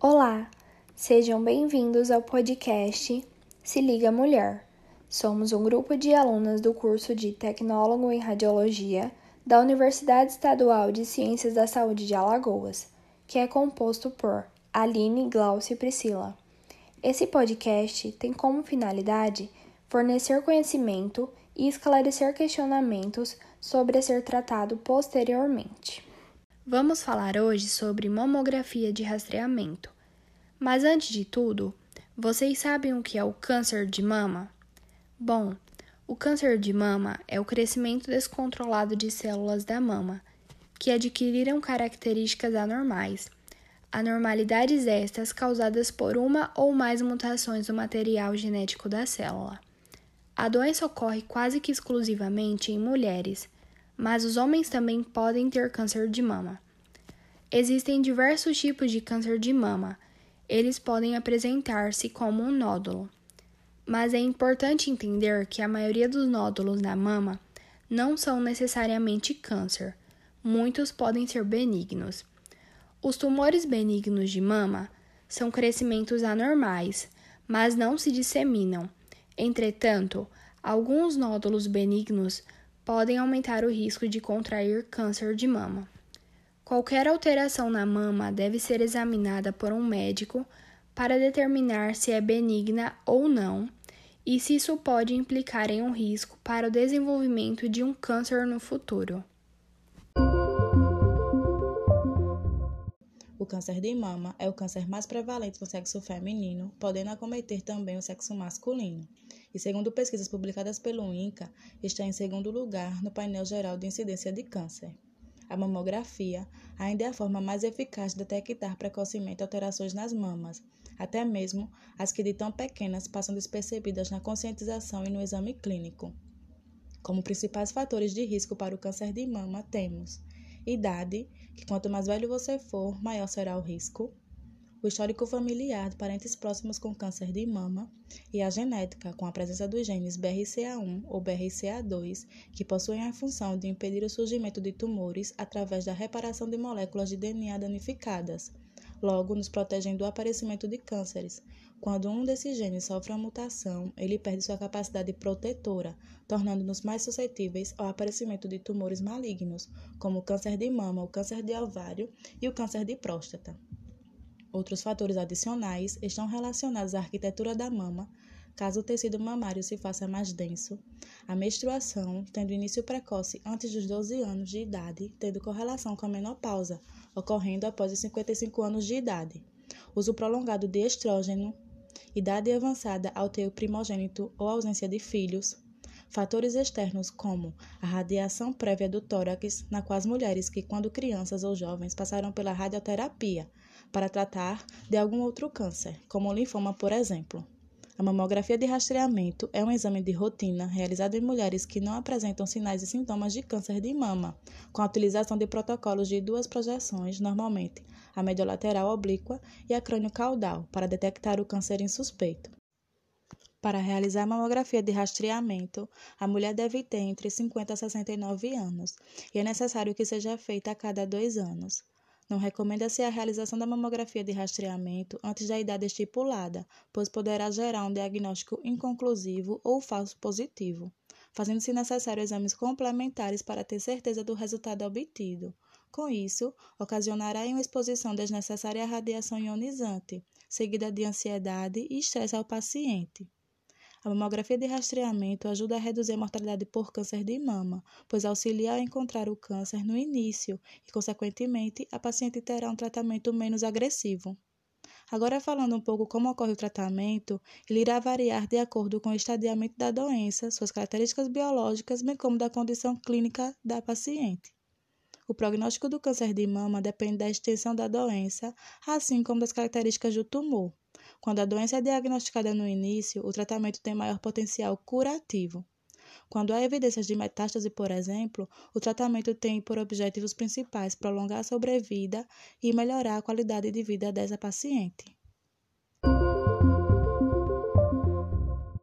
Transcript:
Olá, sejam bem-vindos ao podcast Se Liga Mulher. Somos um grupo de alunas do curso de Tecnólogo em Radiologia da Universidade Estadual de Ciências da Saúde de Alagoas, que é composto por Aline, Glaucio e Priscila. Esse podcast tem como finalidade fornecer conhecimento e esclarecer questionamentos sobre a ser tratado posteriormente. Vamos falar hoje sobre mamografia de rastreamento. Mas antes de tudo, vocês sabem o que é o câncer de mama? Bom, o câncer de mama é o crescimento descontrolado de células da mama, que adquiriram características anormais. Anormalidades estas causadas por uma ou mais mutações no material genético da célula. A doença ocorre quase que exclusivamente em mulheres mas os homens também podem ter câncer de mama. Existem diversos tipos de câncer de mama. Eles podem apresentar-se como um nódulo. Mas é importante entender que a maioria dos nódulos na mama não são necessariamente câncer. Muitos podem ser benignos. Os tumores benignos de mama são crescimentos anormais, mas não se disseminam. Entretanto, alguns nódulos benignos podem aumentar o risco de contrair câncer de mama. Qualquer alteração na mama deve ser examinada por um médico para determinar se é benigna ou não e se isso pode implicar em um risco para o desenvolvimento de um câncer no futuro. O câncer de mama é o câncer mais prevalente no sexo feminino, podendo acometer também o sexo masculino e, segundo pesquisas publicadas pelo INCA, está em segundo lugar no painel geral de incidência de câncer. A mamografia ainda é a forma mais eficaz de detectar precocemente alterações nas mamas, até mesmo as que de tão pequenas passam despercebidas na conscientização e no exame clínico. Como principais fatores de risco para o câncer de mama, temos idade, que quanto mais velho você for, maior será o risco o histórico familiar de parentes próximos com câncer de mama e a genética, com a presença dos genes BRCA1 ou BRCA2, que possuem a função de impedir o surgimento de tumores através da reparação de moléculas de DNA danificadas. Logo, nos protegem do aparecimento de cânceres. Quando um desses genes sofre uma mutação, ele perde sua capacidade protetora, tornando-nos mais suscetíveis ao aparecimento de tumores malignos, como o câncer de mama, o câncer de ovário e o câncer de próstata. Outros fatores adicionais estão relacionados à arquitetura da mama, caso o tecido mamário se faça mais denso, a menstruação, tendo início precoce antes dos 12 anos de idade, tendo correlação com a menopausa, ocorrendo após os 55 anos de idade, uso prolongado de estrógeno, idade avançada ao ter o primogênito ou ausência de filhos, fatores externos como a radiação prévia do tórax, na qual as mulheres que, quando crianças ou jovens, passaram pela radioterapia, para tratar de algum outro câncer, como o linfoma, por exemplo. A mamografia de rastreamento é um exame de rotina realizado em mulheres que não apresentam sinais e sintomas de câncer de mama, com a utilização de protocolos de duas projeções, normalmente a mediolateral oblíqua e a crânio-caudal, para detectar o câncer insuspeito. Para realizar a mamografia de rastreamento, a mulher deve ter entre 50 a 69 anos e é necessário que seja feita a cada dois anos. Não recomenda-se a realização da mamografia de rastreamento antes da idade estipulada, pois poderá gerar um diagnóstico inconclusivo ou falso positivo, fazendo-se necessário exames complementares para ter certeza do resultado obtido. Com isso, ocasionará uma exposição desnecessária à radiação ionizante, seguida de ansiedade e estresse ao paciente. A mamografia de rastreamento ajuda a reduzir a mortalidade por câncer de mama, pois auxilia a encontrar o câncer no início e, consequentemente, a paciente terá um tratamento menos agressivo. Agora, falando um pouco como ocorre o tratamento, ele irá variar de acordo com o estadiamento da doença, suas características biológicas, bem como da condição clínica da paciente. O prognóstico do câncer de mama depende da extensão da doença, assim como das características do tumor. Quando a doença é diagnosticada no início, o tratamento tem maior potencial curativo. Quando há evidências de metástase, por exemplo, o tratamento tem por objetivos principais prolongar a sobrevida e melhorar a qualidade de vida dessa paciente.